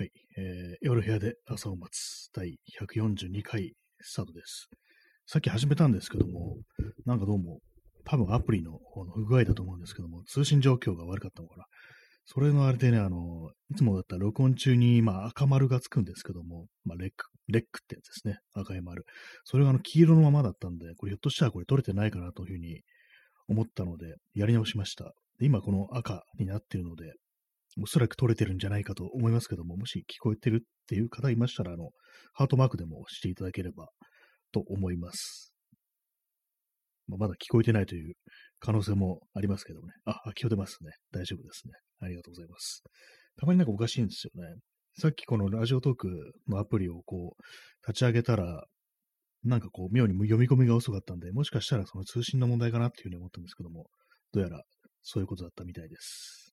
はい、えー夜部屋で朝を待つ第142回スタートです。さっき始めたんですけども、なんかどうも、多分アプリの方の不具合だと思うんですけども、通信状況が悪かったのかな。それのあれでね、あの、いつもだったら録音中に、まあ、赤丸がつくんですけども、まあ、レック、レックってやつですね。赤い丸。それがあの、黄色のままだったんで、これひょっとしたらこれ取れてないかなというふうに思ったので、やり直しました。で今この赤になっているので、おそらく取れてるんじゃないかと思いますけども、もし聞こえてるっていう方いましたら、あの、ハートマークでもしていただければと思います。まあ、まだ聞こえてないという可能性もありますけどもね。あ、あ聞こえてますね。大丈夫ですね。ありがとうございます。たまになんかおかしいんですよね。さっきこのラジオトークのアプリをこう、立ち上げたら、なんかこう、妙に読み込みが遅かったんで、もしかしたらその通信の問題かなっていうふうに思ったんですけども、どうやらそういうことだったみたいです。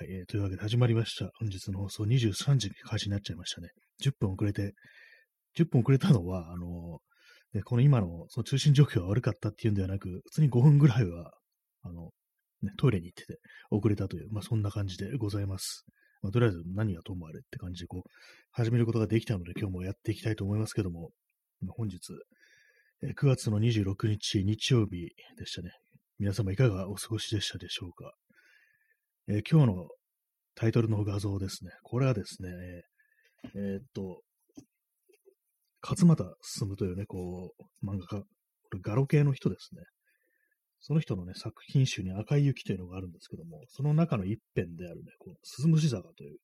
はい、えーというわけで始まりました。本日の放送23時に開始になっちゃいましたね。10分遅れて、10分遅れたのは、あのでこの今のその通信状況が悪かったっていうんではなく、普通に5分ぐらいは、あの、ね、トイレに行ってて遅れたという、まあそんな感じでございます。まあ、とりあえず何がともあれって感じでこう、始めることができたので今日もやっていきたいと思いますけども、本日、え9月の26日日曜日でしたね。皆様いかがお過ごしでしたでしょうか。えー今日のタイトルの画像ですね。これはですね、えーっと、勝俣進というね、こう、漫画家、これガロ系の人ですね。その人のね、作品集に赤い雪というのがあるんですけども、その中の一編であるね、こう、鈴虫坂という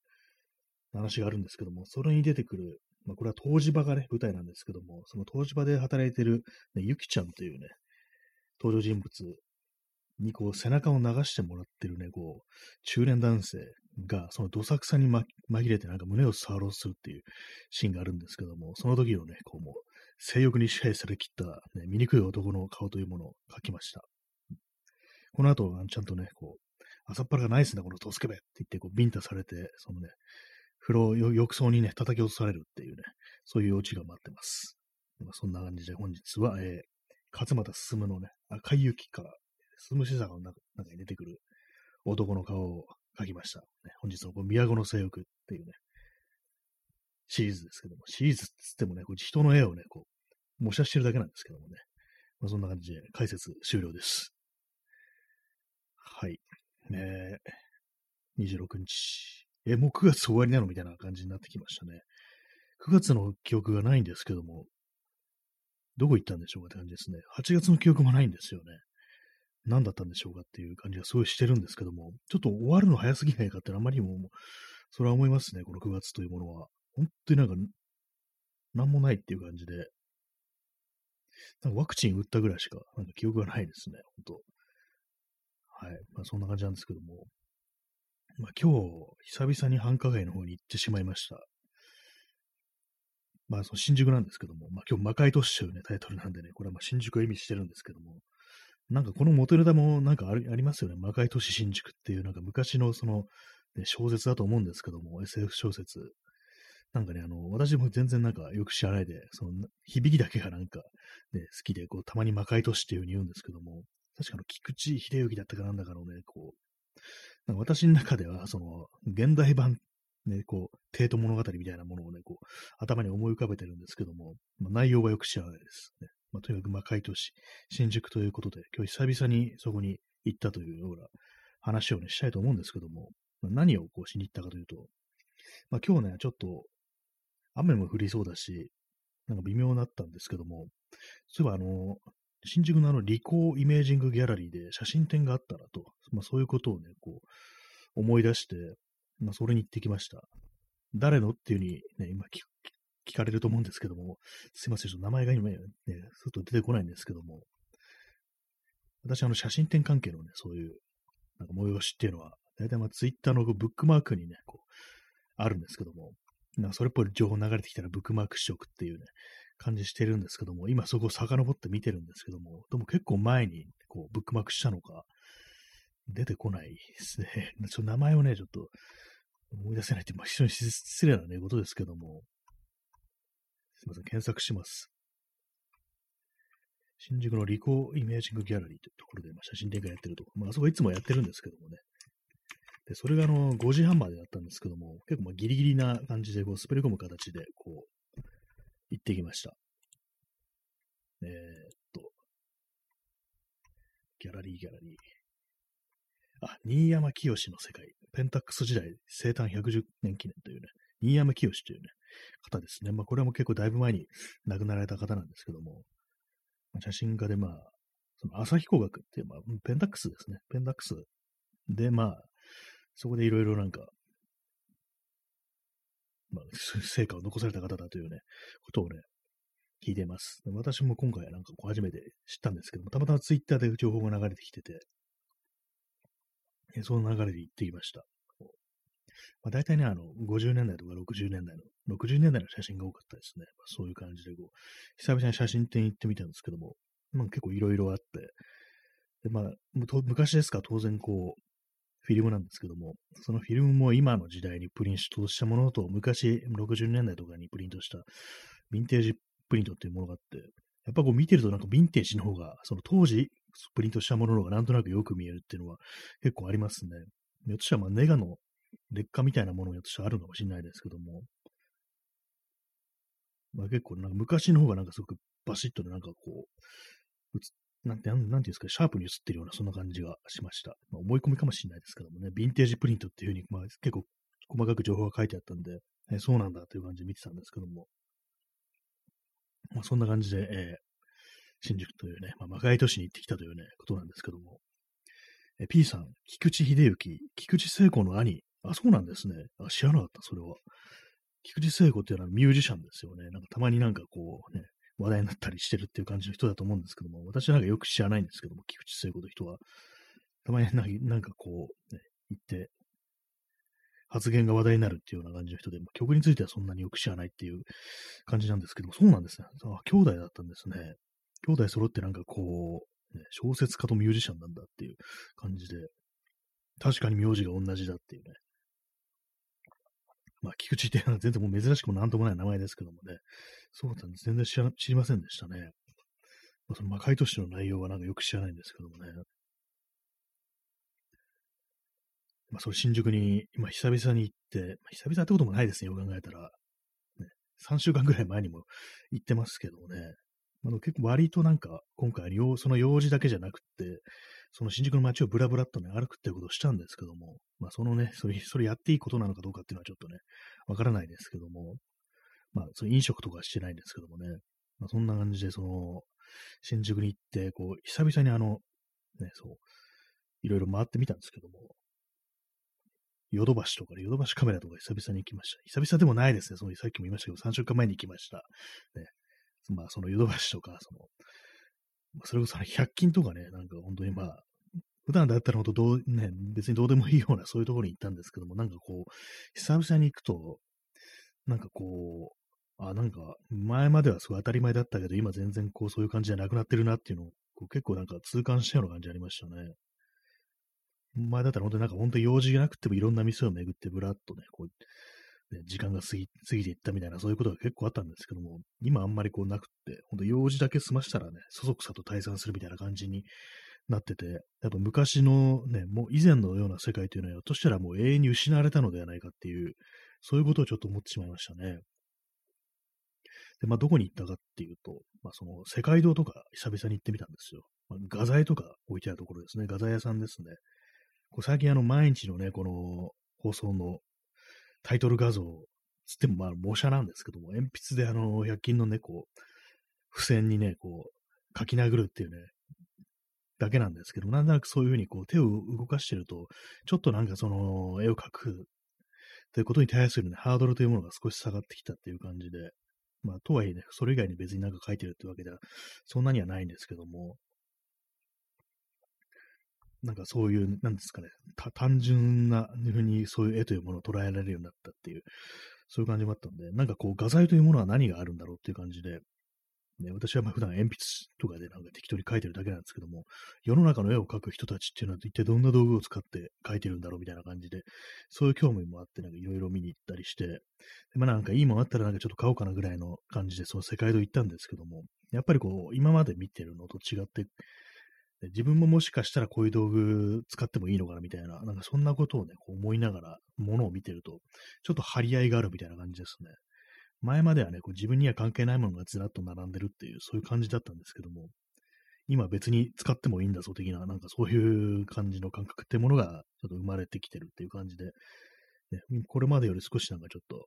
話があるんですけども、それに出てくる、まあ、これは湯治場がね、舞台なんですけども、その湯治場で働いてる、ね、ゆきちゃんというね、登場人物にこう背中を流してもらってるね、こう、中年男性が、そのどさくさに、ま、紛れてなんか胸を触ろうとするっていうシーンがあるんですけども、その時のね、こうもう、性欲に支配されきった、ね、醜い男の顔というものを描きました。この後、ちゃんとね、こう、朝っぱらがナイスなこのトスケベって言って、こう、ビンタされて、そのね、風呂、浴槽にね、叩き落とされるっていうね、そういうオチが待ってます。まあ、そんな感じで本日は、えー、勝俣進のね、赤い雪から、進むし坂の中中に出てくる男の顔を描きました。ね、本日のこう宮古の性欲っていうね、シリーズですけども、シリーズっつってもね、こう人の絵をね、こう、模写してるだけなんですけどもね、まあ、そんな感じで解説終了です。はい。えー、26日。え、もう9月終わりなのみたいな感じになってきましたね。9月の記憶がないんですけども、どこ行ったんでしょうかって感じですね。8月の記憶もないんですよね。何だったんでしょうかっていう感じがすごいしてるんですけども、ちょっと終わるの早すぎないかってあまりにも、それは思いますね、この9月というものは。本当になんか、なんもないっていう感じで、なんかワクチン打ったぐらいしか、なんか記憶がないですね、本当はい。まあそんな感じなんですけども、まあ今日、久々に繁華街の方に行ってしまいました。まあその新宿なんですけども、まあ今日魔界都市というね、タイトルなんでね、これはまあ新宿を意味してるんですけども、なんかこの元ネタもなんかありますよね。魔界都市新宿っていうなんか昔のその、ね、小説だと思うんですけども、SF 小説。なんかね、あの、私も全然なんかよく知らないで、その響きだけがなんか、ね、好きで、こう、たまに魔界都市っていう風に言うんですけども、確かの、菊池秀幸だったかなんだかのね、こう、私の中では、その、現代版、ね、こう、帝都物語みたいなものをね、こう、頭に思い浮かべてるんですけども、まあ、内容はよく知らないですね。まあ、とにかく魔界都市、新宿ということで、今日久々にそこに行ったというような話をね、したいと思うんですけども、まあ、何をこうしに行ったかというと、まあ、今日ね、ちょっと雨も降りそうだし、なんか微妙になったんですけども、そういえばあの、新宿のあの、リコーイメージングギャラリーで写真展があったなと、まあそういうことをね、こう、思い出して、まあそれに行ってきました。誰の？っていうふうにね、今聞かれると思うんですけども、すいません、ちょっと名前が今ね、すっと出てこないんですけども、私あの写真展関係のね、そういう、なんか催しっていうのは、大体まあツイッターのブックマークにね、こう、あるんですけども、なんかそれっぽい情報流れてきたらブックマークしとくっていうね、感じしてるんですけども、今そこを遡って見てるんですけども、でも結構前にこうブックマークしたのか、出てこないですね。ちょっと名前をね、ちょっと思い出せないって、まあ、非常に失礼なね、ことですけども、すいません、検索します。新宿のリコーイメージングギャラリーというところで、まあ、写真展開やってるとこ、まあ、あそこいつもやってるんですけどもね、で、それがあの、5時半までだったんですけども、結構まあギリギリな感じで、こう、滑り込む形で、こう、行ってきました。えー、っと、ギャラリーギャラリー。あ、新山清の世界。ペンタックス時代生誕110年記念というね、新山清というね、方ですね。まあ、これも結構だいぶ前に亡くなられた方なんですけども、写真家でまあ、その朝日工学っていう、まあ、ペンタックスですね。ペンタックスで、まあ、そこでいろいろなんか、まあ、成果を残された方だというね、ことをね、聞いてます。私も今回なんかこう初めて知ったんですけども、たまたまツイッターで情報が流れてきてて、その流れで行ってきました。まあ、大体ね、あの、50年代とか60年代の、60年代の写真が多かったですね。まあ、そういう感じで、こう、久々に写真展行ってみたんですけども、まあ、結構いろいろあって、で、まあ、昔ですか当然こう、フィルムなんですけども、そのフィルムも今の時代にプリントしたものと、昔60年代とかにプリントしたヴィンテージプリントっていうものがあって、やっぱこう見てるとなんかヴィンテージの方が、その当時プリントしたものの方がなんとなくよく見えるっていうのは結構ありますね。ひょっとしたらまあネガの劣化みたいなものがあるのかもしれないですけども、まあ、結構なんか昔の方がなんかすごくバシッとなんかこう、なんて、なんていうんですか、シャープに映ってるようなそんな感じがしました。まあ、思い込みかもしれないですけどもね、ヴィンテージプリントっていうふうに、まあ、結構細かく情報が書いてあったんで、えそうなんだという感じで見てたんですけども、まあ、そんな感じで、えー、新宿というね、まあ、魔界都市に行ってきたというね、ことなんですけども、え P さん、菊池秀幸、菊池聖子の兄、あ、そうなんですね。あ知らなかった、それは。菊池聖子っていうのはミュージシャンですよね。なんかたまになんかこうね、話題になったりしてるっていう感じの人だと思うんですけども、私はなんかよく知らないんですけども、菊池聖子という人は。たまになんかこう、ね、言って、発言が話題になるっていうような感じの人で、曲についてはそんなによく知らないっていう感じなんですけども、そうなんですね。あ、兄弟だったんですね。兄弟揃ってなんかこう、ね、小説家とミュージシャンなんだっていう感じで、確かに名字が同じだっていうね。まあ、菊池っていうのは全然もう珍しくもなんともない名前ですけどもね。そうだったんです。全然知ら知りませんでしたね。まあ、その魔界都市の内容はなんかよく知らないんですけどもね。まあ、それ新宿に今久々に行って、まあ、久々ってこともないですね、よく考えたら。ね、3週間ぐらい前にも行ってますけどもね。あの結構割となんか今回その用事だけじゃなくて、その新宿の街をブラブラっとね、歩くっていうことをしたんですけども、まあそのね、それ、それやっていいことなのかどうかっていうのはちょっとね、わからないですけども、まあ、その飲食とかしてないんですけどもね、まあそんな感じで、その、新宿に行って、こう、久々にあの、ね、そう、いろいろ回ってみたんですけども、ヨドバシとかね、ヨドバシカメラとか久々に行きました。久々でもないですね。そのさっきも言いましたけど、3週間前に行きました。ね。まあ、そのヨドバシとか、その、それこそ100均とかね、なんか本当にまあ、普段だったら本当どう、ね、別にどうでもいいようなそういうところに行ったんですけども、なんかこう、久々に行くと、なんかこう、あ、なんか、前まではすごい当たり前だったけど、今全然こう、そういう感じじゃなくなってるなっていうのを、こう結構なんか痛感したような感じありましたね。前だったら本当になんか本当用事がなくてもいろんな店を巡ってぶらっとね、こう、ね、時間が過ぎ過ぎていったみたいな、そういうことが結構あったんですけども、今あんまりこうなくって、本当用事だけ済ましたらね、そそくさと退散するみたいな感じになってて、やっぱ昔のね、もう以前のような世界というのは、としたらもう永遠に失われたのではないかっていう、そういうことをちょっと思ってしまいましたね。で、まあ、どこに行ったかっていうと、まあ、その、世界堂とか久々に行ってみたんですよ。まあ、画材とか置いてあるところですね。画材屋さんですね。こう最近あの、毎日のね、この放送のタイトル画像つってもまあ、模写なんですけども、鉛筆であの、100均のね、こう、付箋にね、こう、書き殴るっていうね、だけなんですけど、なんとなくそういうふうにこう手を動かしてると、ちょっとなんかその絵を描くということに対するね、ハードルというものが少し下がってきたっていう感じで、まあ、とはいえね、それ以外に別になんか描いてるってわけでは、そんなにはないんですけども、なんかそういう、なんですかね、単純なふうにそういう絵というものを捉えられるようになったっていう、そういう感じもあったんで、なんかこう画材というものは何があるんだろうっていう感じで、ね、私はまあ普段鉛筆とかでなんか適当に描いてるだけなんですけども、世の中の絵を描く人たちっていうのは一体どんな道具を使って描いてるんだろうみたいな感じで、そういう興味もあって、なんかいろいろ見に行ったりして、まあなんかいいもんあったらなんかちょっと買おうかなぐらいの感じでその世界堂行ったんですけども、やっぱりこう、今まで見てるのと違って自分ももしかしたらこういう道具使ってもいいのかなみたいな、なんかそんなことをね、こう思いながら、ものを見てると、ちょっと張り合いがあるみたいな感じですね。前まではね、こう自分には関係ないものがずらっと並んでるっていう、そういう感じだったんですけども、今別に使ってもいいんだぞ的な、なんかそういう感じの感覚ってものがちょっと生まれてきてるっていう感じで、ね、これまでより少しなんかちょっと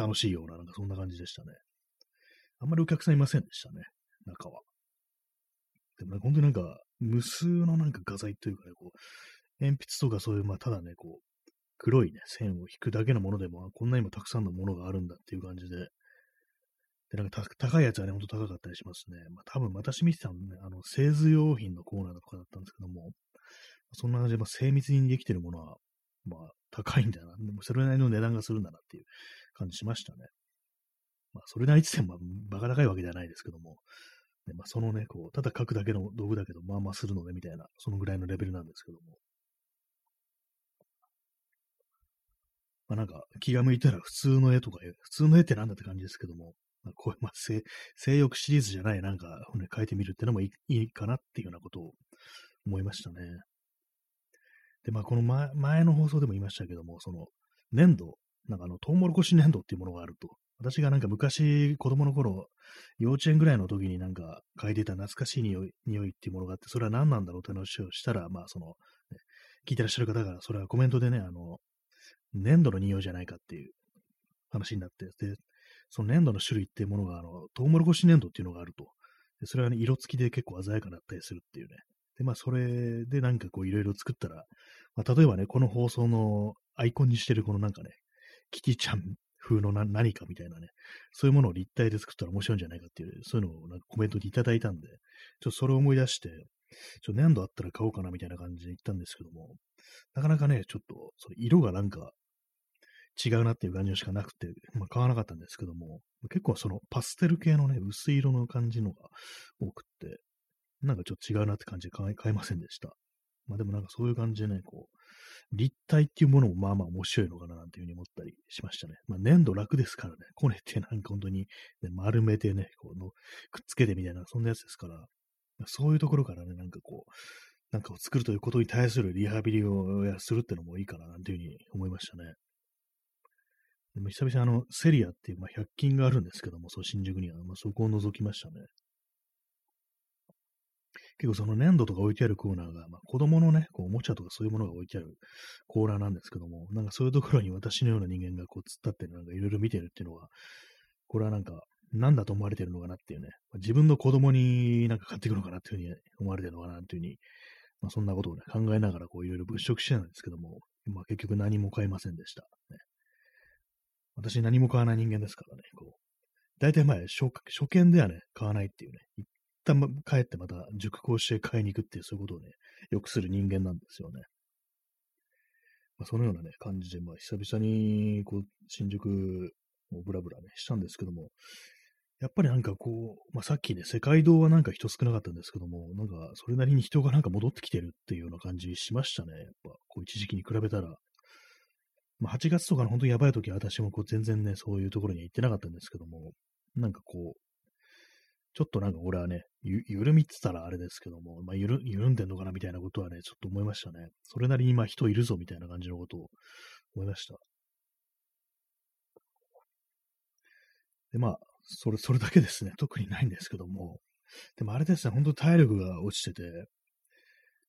楽しいような、なんかそんな感じでしたね。あんまりお客さんいませんでしたね、中は。でもね、本当になんか、無数のなんか画材というかね、こう、鉛筆とかそういう、まあ、ただね、こう、黒いね、線を引くだけのものでも、こんなにもたくさんのものがあるんだっていう感じで、で、なんか高いやつはね、ほんと高かったりしますね。まあ、多分私見てたのね、あの、製図用品のコーナーとかだったんですけども、そんな感じで、まあ、精密にできてるものは、まあ、高いんだな。でも、それなりの値段がするんだなっていう感じしましたね。まあ、それなりって言っても、バカ高いわけではないですけども、ね、まあ、そのね、こう、ただ書くだけの道具だけど、まあまあするので、みたいな、そのぐらいのレベルなんですけども。まあなんか、気が向いたら普通の絵とか、普通の絵ってなんだって感じですけども、まあ、こういう、まあ、性欲シリーズじゃないなんか、ね、書いてみるってのもいいいいかなっていうようなことを思いましたね。で、まあ、この前前の放送でも言いましたけども、その、粘土、なんかあの、トウモロコシ粘土っていうものがあると。私がなんか昔、子供の頃、幼稚園ぐらいの時になんか嗅いでた懐かしい匂い匂いっていうものがあって、それは何なんだろうって話をしたら、まあその、ね、聞いてらっしゃる方が、それはコメントでね、あの、粘土の匂いじゃないかっていう話になって、で、その粘土の種類っていうものが、あの、トウモロコシ粘土っていうのがあると。でそれはね、色付きで結構鮮やかだったりするっていうね。で、まあ、それでなんかこういろいろ作ったら、まあ、例えばね、この放送のアイコンにしてるこのなんかね、キティちゃん風のな何かみたいなね、そういうものを立体で作ったら面白いんじゃないかっていう、そういうのをなんかコメントでいただいたんで、ちょっとそれを思い出して、ちょっと粘土あったら買おうかなみたいな感じで言ったんですけども、なかなかね、ちょっと、その色がなんか違うなっていう感じしかなくて、まあ、買わなかったんですけども、結構そのパステル系のね、薄い色の感じのが多くって、なんかちょっと違うなって感じで買えませんでした。まあでもなんかそういう感じでね、こう、立体っていうものもまあまあ面白いのかななんていうふうに思ったりしましたね。まあ粘土楽ですからね、こねてなんか本当に、ね、丸めてね、このくっつけてみたいな、そんなやつですから、そういうところからね、なんかこう、なんかを作るということに対するリハビリをするってのもいいかななんていうふうに思いましたね。でも久々あの、セリアっていう、まあ、100均があるんですけども、そう新宿には、まあ、そこを覗きましたね。結構その粘土とか置いてあるコーナーが、まあ、子供のね、こうおもちゃとかそういうものが置いてあるコーナーなんですけども、なんかそういうところに私のような人間がこう突っ立ってなんかいろいろ見てるっていうのは、これはなんか、何だと思われてるのかなっていうね、自分の子供になんか買っていくのかなっていうふうに思われてるのかなっていうふうに、まあ、そんなことをね、考えながらこういろいろ物色してたんですけども、まあ、結局何も買いませんでした。ね、私何も買わない人間ですからね、こう。大体前、初初見ではね、買わないっていうね、一旦帰ってまた熟考して買いに行くっていう、そういうことをね、よくする人間なんですよね。まあ、そのようなね、感じで、まあ、久々に、こう、新宿をブラブラね、したんですけども、やっぱりなんかこう、まあ、さっきね、世界堂はなんか人少なかったんですけども、なんかそれなりに人がなんか戻ってきてるっていうような感じしましたね。やっぱ、こう一時期に比べたら。まあ、8月とかの本当にやばい時は私もこう全然ね、そういうところには行ってなかったんですけども、なんかこう、ちょっとなんか俺はね、ゆ緩みって言ったらあれですけども、まあ、緩緩んでんのかなみたいなことはね、ちょっと思いましたね。それなりに今人いるぞみたいな感じのことを思いました。で、まあ、それ、それだけですね。特にないんですけども。でもあれですね、本当体力が落ちてて、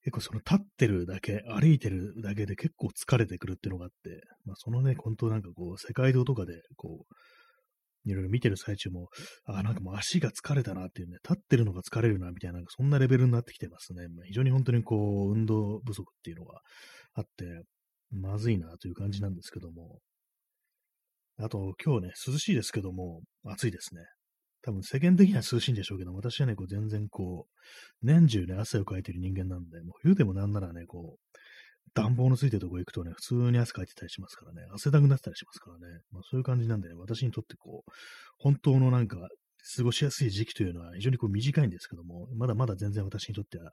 結構その立ってるだけ、歩いてるだけで結構疲れてくるっていうのがあって、まあそのね、本当なんかこう、世界堂とかで、こう、いろいろ見てる最中も、あ、なんかもう足が疲れたなっていうね、立ってるのが疲れるなみたいな、なんかそんなレベルになってきてますね。まあ、非常に本当にこう、運動不足っていうのがあって、まずいなという感じなんですけども。あと、今日ね、涼しいですけども、暑いですね。多分世間的には涼しいんでしょうけど、私はね、こう全然こう、年中ね、汗をかいてる人間なんで、もう冬でもなんならね、こう、暖房のついてるとこ行くとね、普通に汗かいてたりしますからね、汗だくなってたりしますからね、まあそういう感じなんでね、私にとってこう、本当のなんか、過ごしやすい時期というのは非常にこう短いんですけども、まだまだ全然私にとっては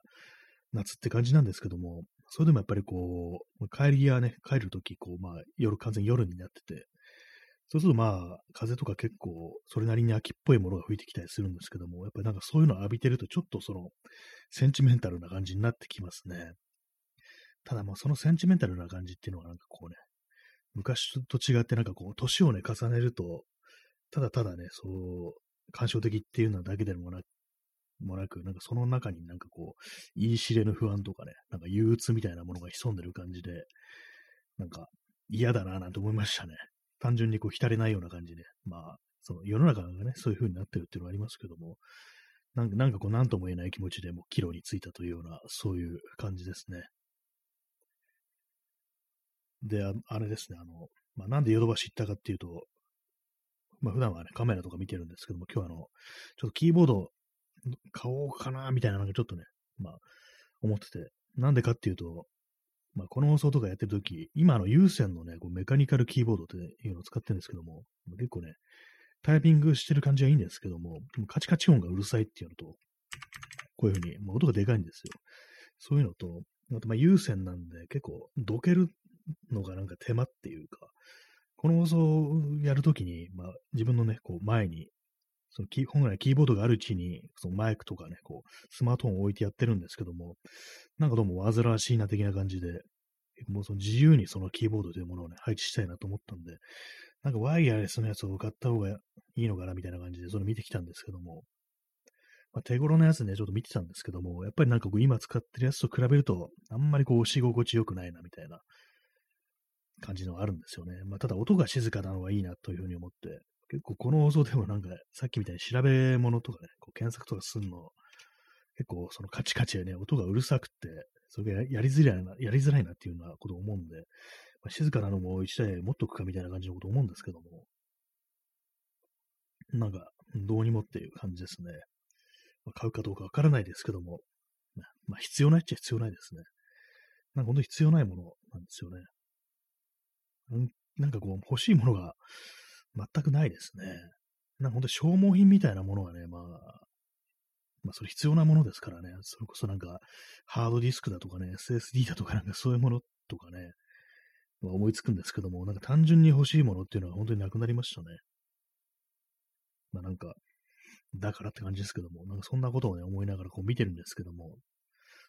夏って感じなんですけども、それでもやっぱりこう、帰り際ね、帰るとき、こう、まあ夜、完全夜になってて、そうするとまあ、風とか結構、それなりに秋っぽいものが吹いてきたりするんですけども、やっぱりなんかそういうのを浴びてると、ちょっとその、センチメンタルな感じになってきますね。ただもうそのセンチメンタルな感じっていうのはなんかこうね、昔と違ってなんかこう、年をね、重ねると、ただただね、そう、感傷的っていうのだけでもなもなく、なんかその中になんかこう、言い知れぬ不安とかね、なんか憂鬱みたいなものが潜んでる感じで、なんか嫌だななんて思いましたね。単純にこう浸れないような感じで。まあ、その世の中がね、そういう風になってるっていうのはありますけども、なんかなんかこう、なんとも言えない気持ちでもう岐路についたというような、そういう感じですね。で、ああれですね、あの、まあ、なんでヨドバシ行ったかっていうと、まあ、普段はね、カメラとか見てるんですけども、今日はあの、ちょっとキーボード買おうかな、みたいな、なんかちょっとね、まあ、思ってて、なんでかっていうと、まあ、この放送とかやってるとき、今の有線のね、こうメカニカルキーボードっていうのを使ってるんですけども、結構ね、タイピングしてる感じはいいんですけども、カチカチ音がうるさいっていうのと、こういうふうに、まあ、音がでかいんですよ。そういうのと、あとまあ有線なんで結構どけるのがなんか手間っていうか、この放送をやるときに、まあ、自分のね、こう前にそのキ本来キーボードがあるうちに、そのマイクとかね、こう、スマートフォンを置いてやってるんですけども、なんかどうも煩わしいな的な感じで、もうその自由にそのキーボードというものをね、配置したいなと思ったんで、なんかワイヤレスのやつを買った方がいいのかなみたいな感じで、それ見てきたんですけども、まあ、手頃のやつね、ちょっと見てたんですけども、やっぱりなんかこう今使ってるやつと比べると、あんまりこう押し心地よくないなみたいな感じのがあるんですよね。まあ、ただ音が静かなのはいいなというふうに思って、結構この放送でもなんか、さっきみたいに調べ物とかね、こう検索とかするの、結構そのカチカチでね、音がうるさくて、それがやりづらいな、やりづらいなっていうようなことを思うんで、まあ、静かなのも一台持っとくかみたいな感じのことを思うんですけども、なんか、どうにもっていう感じですね。まあ、買うかどうかわからないですけども、まあ、必要ないっちゃ必要ないですね。なんか本当に必要ないものなんですよね。なんかこう、欲しいものが全くないですね。なんか本当消耗品みたいなものはね、まあ、まあそれ必要なものですからね、それこそなんかハードディスクだとかね、SSD だとかなんかそういうものとかね、まあ、思いつくんですけども、なんか単純に欲しいものっていうのは本当になくなりましたね。まあなんか、だからって感じですけども、なんかそんなことをね、思いながらこう見てるんですけども、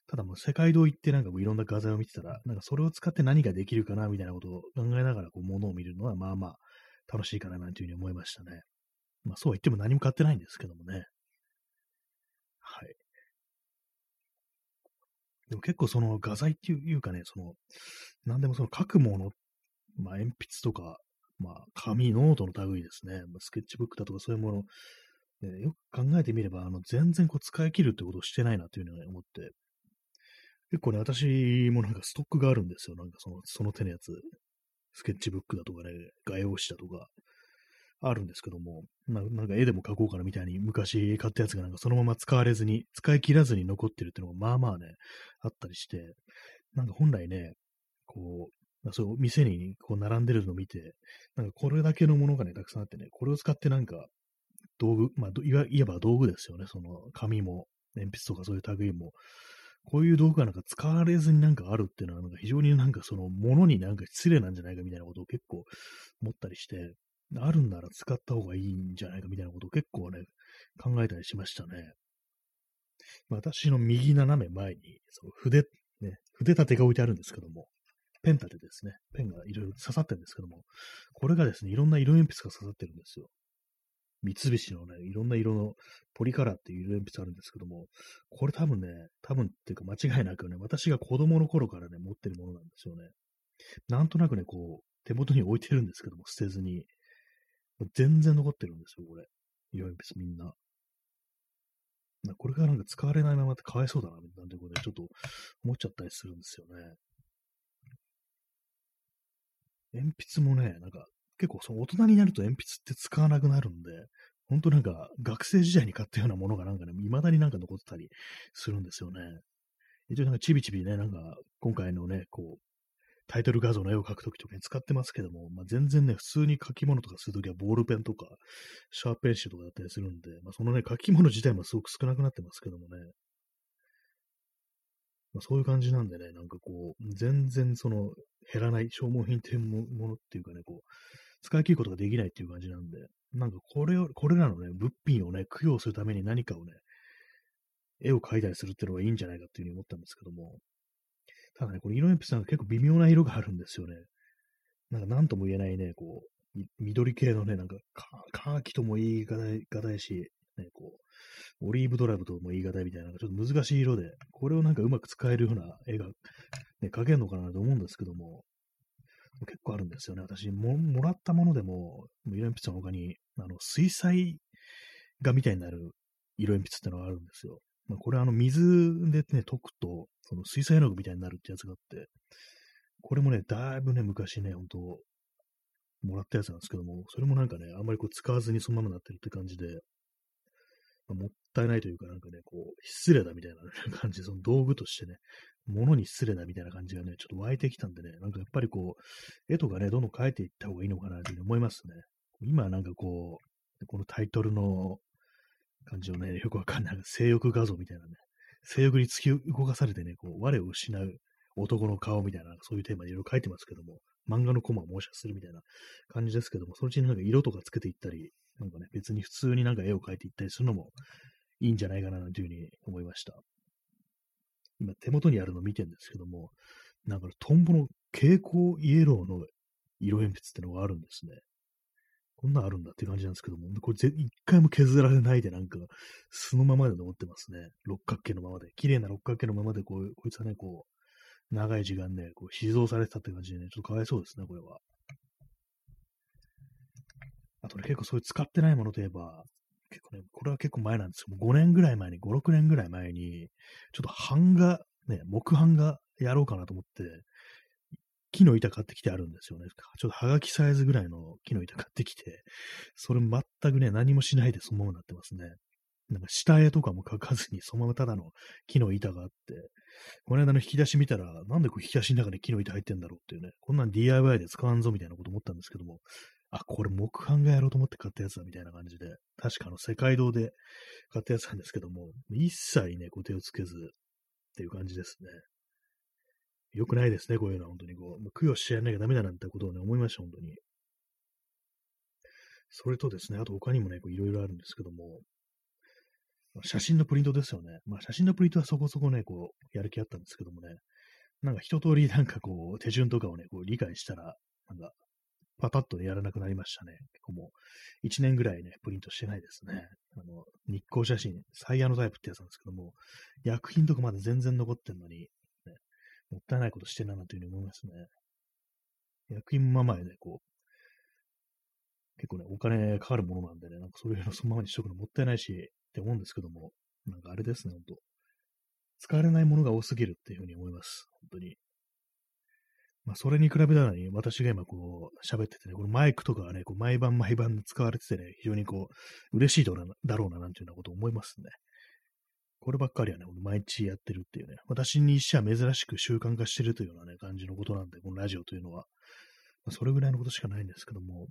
ただもう世界堂行ってなんかこういろんな画材を見てたら、なんかそれを使って何ができるかなみたいなことを考えながらこう物を見るのはまあまあ楽しいかななんていうふうに思いましたね。まあそうは言っても何も買ってないんですけどもね。はい。でも結構その画材っていうかね、その、何でもその書くもの、まあ鉛筆とか、まあ紙、ノートの類ですね。まあ、スケッチブックだとかそういうもの、ね、よく考えてみれば、あの、全然こう使い切るってことをしてないなというふうに思って、結構ね、私もなんかストックがあるんですよ。なんかその、その手のやつ。スケッチブックだとかね、画用紙だとか、あるんですけども、まあ、なんか絵でも描こうかなみたいに昔買ったやつがなんかそのまま使われずに、使い切らずに残ってるっていうのがまあまあね、あったりして、なんか本来ね、こう、まあ、そう、店にこう並んでるのを見て、なんかこれだけのものがね、たくさんあってね、これを使ってなんか、道具、まあ、いわば道具ですよね。その紙も、鉛筆とかそういう類も、こういう道具がなんか使われずになんかあるっていうのは、なんか非常になんかそのものになんか失礼なんじゃないかみたいなことを結構思ったりして、あるんなら使った方がいいんじゃないかみたいなことを結構ね、考えたりしましたね。私の右斜め前に、その筆、ね、筆立てが置いてあるんですけども、ペン立てですね。ペンがいろいろ刺さってるんですけども、これがですね、いろんな色鉛筆が刺さってるんですよ。三菱のね、いろんな色のポリカラーっていう色鉛筆あるんですけども、これ多分ね、多分っていうか間違いなくね、私が子供の頃からね、持ってるものなんですよね。なんとなくね、こう、手元に置いてるんですけども、捨てずに。全然残ってるんですよ、これ。色鉛筆みんな。これがなんか使われないままってかわいそうだな、なんてことでちょっと思っちゃったりするんですよね。鉛筆もね、なんか結構その大人になると鉛筆って使わなくなるんで、本当なんか学生時代に買ったようなものがなんかね、未だになんか残ってたりするんですよね。一応なんかちびちびね、なんか今回のね、こう、タイトル画像の絵を描くときとかに使ってますけども、まあ、全然ね、普通に書き物とかするときはボールペンとか、シャーペンシルとかだったりするんで、まあ、そのね、書き物自体もすごく少なくなってますけどもね。まあ、そういう感じなんでね、なんかこう、全然その、減らない消耗品っていうものっていうかね、こう、使い切ることができないっていう感じなんで、なんかこれを、これらのね、物品をね、供養するために何かをね、絵を描いたりするっていうのがいいんじゃないかっていうふうに思ったんですけども、ただね、この色鉛筆なんか結構微妙な色があるんですよね。なんか何とも言えないね、こう、緑系のね、なんか、カーキとも言い難いし、ね、こう、オリーブドライブとも言い難いみたいな、ちょっと難しい色で、これをなんかうまく使えるような絵が、ね、描けるのかなと思うんですけども、結構あるんですよね。私も、もらったものでも、色鉛筆の他に、あの、水彩画みたいになる色鉛筆ってのがあるんですよ。まあ、これあの、水でね、溶くと、その水彩絵の具みたいになるってやつがあって、これもね、だいぶね、昔ね、ほんと、もらったやつなんですけども、それもなんかね、あんまりこう使わずにそのままなってるって感じで、もったいないというか、なんかね、こう、失礼だみたいな 感じ、その道具としてね、物に失礼だみたいな感じがね、ちょっと湧いてきたんでね、なんかやっぱりこう、絵とかね、どんどん描いていった方がいいのかなというふうに思いますね。今なんかこう、このタイトルの感じをね、よくわかんない、性欲画像みたいなね、性欲に突き動かされてね、こう、我を失う男の顔みたいな、そういうテーマでいろいろ書いてますけども、漫画のコマを模写するみたいな感じですけども、そのうちになんか色とかつけていったり、なんかね、別に普通になんか絵を描いていったりするのもいいんじゃないかなというふうに思いました。今手元にあるのを見てるんですけども、なんかトンボの蛍光イエローの色鉛筆ってのがあるんですね。こんなんあるんだって感じなんですけども、これ一回も削られないでなんか、素のままで残ってますね。六角形のままで。綺麗な六角形のままでこう、こいつはね、こう、長い時間ね、こう、死蔵されてたって感じでね、ちょっとかわいそうですね、これは。とね、結構そういう使ってないものといえば、結構ね、これは結構前なんですよ。もう5年ぐらい前に、5、6年ぐらい前に、ちょっと版画、ね、木版画やろうかなと思って、木の板買ってきてあるんですよね。ちょっとはがきサイズぐらいの木の板買ってきて、それ全くね、何もしないでそのままになってますね。なんか下絵とかも描かずに、そのままただの木の板があって、この間の引き出し見たら、なんでこう引き出しの中に木の板入ってんだろうっていうね、こんなん DIY で使わんぞみたいなこと思ったんですけども、あ、これ木版がやろうと思って買ったやつだみたいな感じで、確かあの世界堂で買ったやつなんですけども、一切ね、こう手をつけずっていう感じですね。よくないですね、こういうのは本当にこう、もう供養してやらなきゃダメだなんてことをね、思いました、本当に。それとですね、あと他にもね、いろいろあるんですけども、写真のプリントですよね。まあ写真のプリントはそこそこね、こう、やる気あったんですけどもね、なんか一通りなんかこう、手順とかをね、こう理解したら、なんかパパッとね、やらなくなりましたね。結構もう、1年ぐらいね、プリントしてないですね。あの、日光写真、サイヤのタイプってやつなんですけども、薬品とかまだ全然残ってんのに、ね、もったいないことしてんななんていうふうに思いますね。薬品ままでね、こう、結構ね、お金かかるものなんでね、なんかそういうのそのままにしとくのもったいないし、って思うんですけども、なんかあれですね、ほんと。使われないものが多すぎるっていうふうに思います。本当に。まあ、それに比べたらね、私が今こう喋っててね、このマイクとかがね、こう毎晩毎晩使われててね、非常にこう、嬉しいだろうな、なんていうようなことを思いますね。こればっかりはね、毎日やってるっていうね、私にしては珍しく習慣化してるというようなね、感じのことなんで、このラジオというのは。まあ、それぐらいのことしかないんですけども、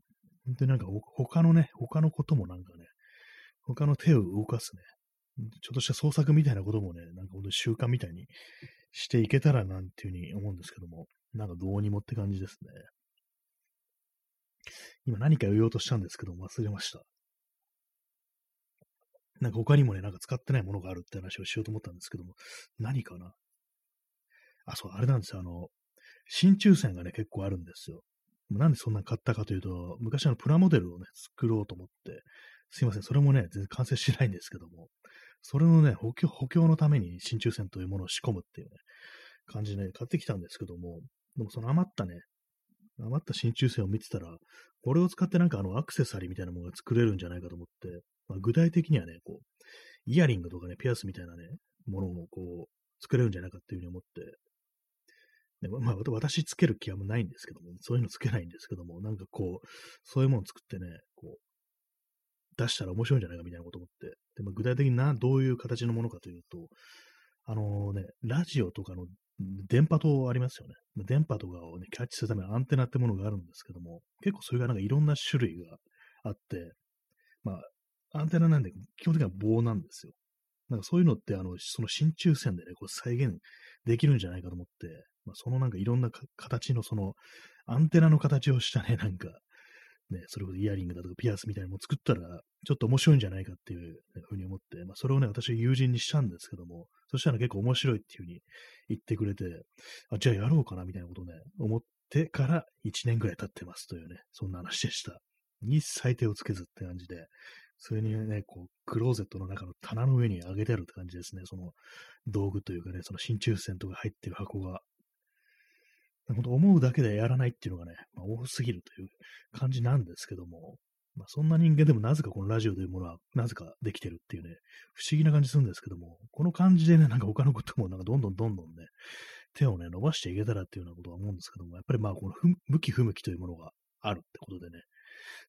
本当になんか他のね、他のこともなんかね、他の手を動かすね、ちょっとした創作みたいなこともね、なんか本当に習慣みたいにしていけたらなんていうふうに思うんですけども、なんかどうにもって感じですね。今何か言おうとしたんですけど忘れました。なんか他にもね、なんか使ってないものがあるって話をしようと思ったんですけども、何かなあ、そう、あれなんですよ。あの、真鍮線がね、結構あるんですよ。なんでそんなに買ったかというと、昔あのプラモデルをね、作ろうと思って、すいません、それもね、全然完成しないんですけども、それのね、補強補強のために真鍮線というものを仕込むっていうね、感じで、ね、買ってきたんですけども、でもその余ったね、余った真鍮線を見てたら、これを使ってなんかあのアクセサリーみたいなものが作れるんじゃないかと思って、まあ、具体的にはね、こう、イヤリングとかね、ピアスみたいなね、ものをこう、作れるんじゃないかっていうふうに思って、でまあ、私つける気はないんですけども、そういうのつけないんですけども、なんかこう、そういうものを作ってね、こう、出したら面白いんじゃないかみたいなこと思って、でまあ、具体的にな、どういう形のものかというと、あのね、ラジオとかの電波塔ありますよね。電波とかをね、キャッチするためのアンテナってものがあるんですけども、結構それがなんかいろんな種類があって、まあ、アンテナなんで基本的には棒なんですよ。なんかそういうのって、あの、その真鍮線でね、こう再現できるんじゃないかと思って、まあ、そのなんかいろんな形のその、アンテナの形をしたね、なんか、ね、それこそイヤリングだとかピアスみたいなのも作ったら、ちょっと面白いんじゃないかっていうふうに思って、まあ、それをね、私は友人にしたんですけども、そしたら結構面白いっていうふうに言ってくれて、あ、じゃあやろうかなみたいなことをね、思ってから1年ぐらい経ってますというね、そんな話でした。一切手をつけずって感じで、それにね、こう、クローゼットの中の棚の上に上げてあるって感じですね。その道具というかね、その真鍮線とか入ってる箱が。本当思うだけでやらないっていうのがね、まあ、多すぎるという感じなんですけども、まあ、そんな人間でもなぜかこのラジオというものはなぜかできてるっていうね、不思議な感じするんですけども、この感じでね、なんか他のこともなんかどんどんどんどんね、手をね、伸ばしていけたらっていうようなことは思うんですけども、やっぱりまあこの向き不向きというものがあるってことでね、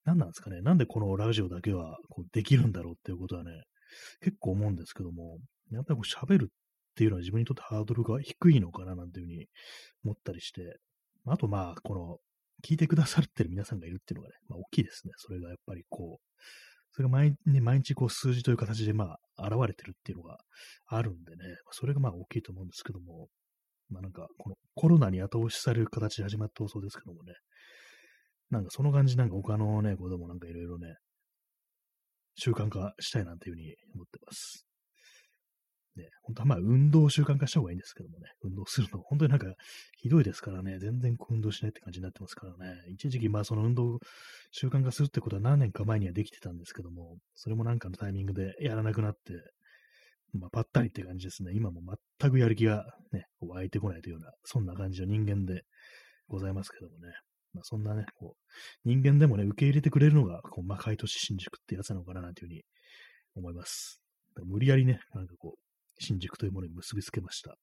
何なんですかね。なんでこのラジオだけはこうできるんだろうっていうことはね、結構思うんですけども、やっぱりこう喋るっていうのは自分にとってハードルが低いのかななんていうふうに思ったりして、あとまあ、この、聞いてくださってる皆さんがいるっていうのがね、まあ大きいですね。それがやっぱりこう、それが毎,、ね、毎日こう数字という形でまあ現れてるっていうのがあるんでね、それがまあ大きいと思うんですけども、まあなんかこのコロナに後押しされる形で始まった放送ですけどもね、なんかその感じなんか他のね、こともなんかいろいろね、習慣化したいなんていうふうに思ってます。ね、本当はまあ運動を習慣化した方がいいんですけどもね、運動するの、本当になんかひどいですからね、全然運動しないって感じになってますからね、一時期まあその運動習慣化するってことは何年か前にはできてたんですけども、それもなんかのタイミングでやらなくなって、まあ、ぱったりって感じですね。今も全くやる気がね、湧いてこないというような、そんな感じの人間でございますけどもね。まあ、そんなね、こう、人間でもね、受け入れてくれるのが、こう、魔界都市新宿ってやつなのかな、なんていうふうに思います。無理やりね、なんかこう、新宿というものに結びつけました。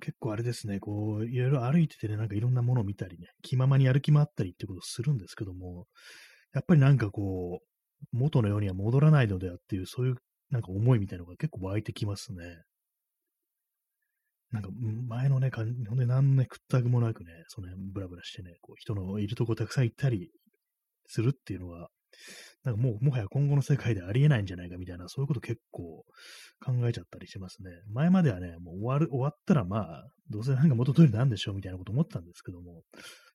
結構あれですね、こう、いろいろ歩いててね、なんかいろんなものを見たりね、気ままに歩き回ったりってことをするんですけども、やっぱりなんかこう、元のようには戻らないのではっていう、そういうなんか思いみたいなのが結構湧いてきますね。なんか前のね、ほんで何ね、くったくもなくね、その辺ブラブラしてね、こう人のいるとこたくさん行ったりするっていうのは、なんかもう、もはや今後の世界でありえないんじゃないかみたいな、そういうこと結構考えちゃったりしますね。前まではね、もう終わる、終わったらまあ、どうせなんか元通りなんでしょうみたいなこと思ったんですけども、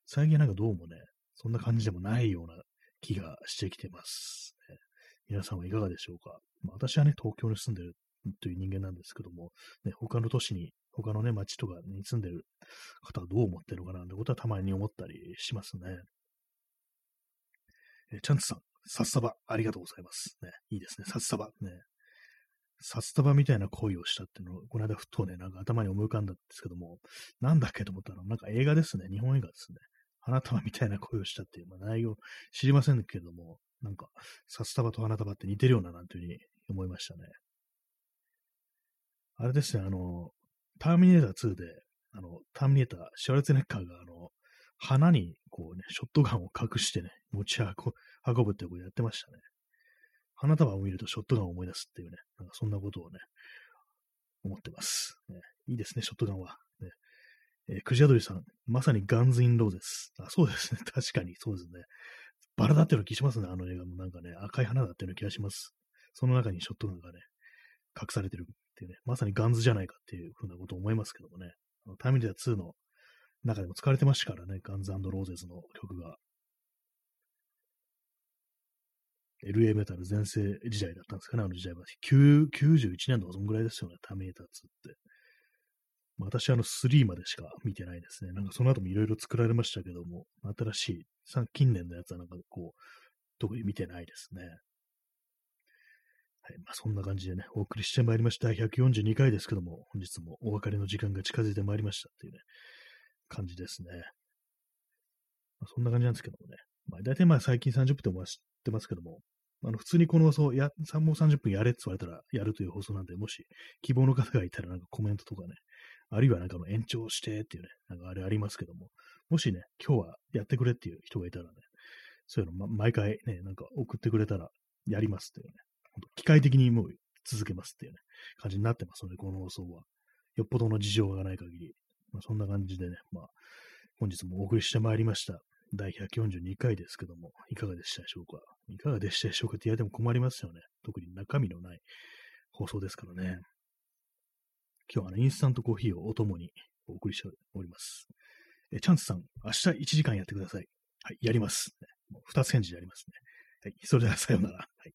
最近なんかどうもね、そんな感じでもないような気がしてきてます。皆さんはいかがでしょうか、まあ、私はね、東京に住んでるという人間なんですけども、ね、他の都市に他のね、町とかに住んでる方はどう思ってるのかなってことはたまに思ったりしますね。えチャンツさん、札束ありがとうございます。ね、いいですね、札束。ね。札束みたいな恋をしたっていうのを、この間ふとね、なんか頭に思い浮かんだんですけども、なんだっけと思ったら、なんか映画ですね、日本映画ですね。花束みたいな恋をしたっていう、まあ、内容知りませんけれども、なんか、札束と花束って似てるようななんていうふうに思いましたね。あれですね、あの、ターミネーター2で、あの、ターミネーター、シュワルツネッカーが、あの、花に、こうね、ショットガンを隠してね、持ち運ぶってことやってましたね。花束を見るとショットガンを思い出すっていうね、なんかそんなことをね、思ってます。ね、いいですね、ショットガンは。ねえー、クジアドリさん、まさにガンズ・アンド・ローゼス。あ、そうですね。確かに、そうですね。バラだってる気しますね、あの映画もなんかね、赤い花だってる気がします。その中にショットガンがね、隠されてるっていうね、まさにガンズじゃないかっていうふうなことを思いますけどもね、あのタイムリー2の中でも使われてましたからね、ガンズローゼズの曲が。LA メタル全盛時代だったんですかね、あの時代は。91年とかそんぐらいですよね、ターミネーター2って。ま私は、あの、3までしか見てないですね。なんかその後もいろいろ作られましたけども、新しい、近年のやつはなんかこう、特に見てないですね。はい。まあ、そんな感じでね、お送りしてまいりました。142回ですけども、本日もお別れの時間が近づいてまいりましたっていうね、感じですね。まあ、そんな感じなんですけどもね。まあ、大体まあ最近30分でも知ってますけども、あの、普通にこの放送、や、もう30分やれって言われたらやるという放送なんで、もし希望の方がいたらなんかコメントとかね、あるいはなんかの延長してっていうね、なんかあれありますけども、もしね、今日はやってくれっていう人がいたらね、そういうの、ま、毎回ね、なんか送ってくれたらやりますっていうね、機械的にもう続けますっていうね、感じになってますので、この放送は。よっぽどの事情がない限り。まあ、そんな感じでね、まあ、本日もお送りしてまいりました。第142回ですけども、いかがでしたでしょうか？いかがでしたでしょうか？って言われても困りますよね。特に中身のない放送ですからね。今日はあのインスタントコーヒーをお供にお送りしております。えチャンスさん、明日1時間やってください。はい、やります。2つ返事でやりますね。はい、それではさようなら。はい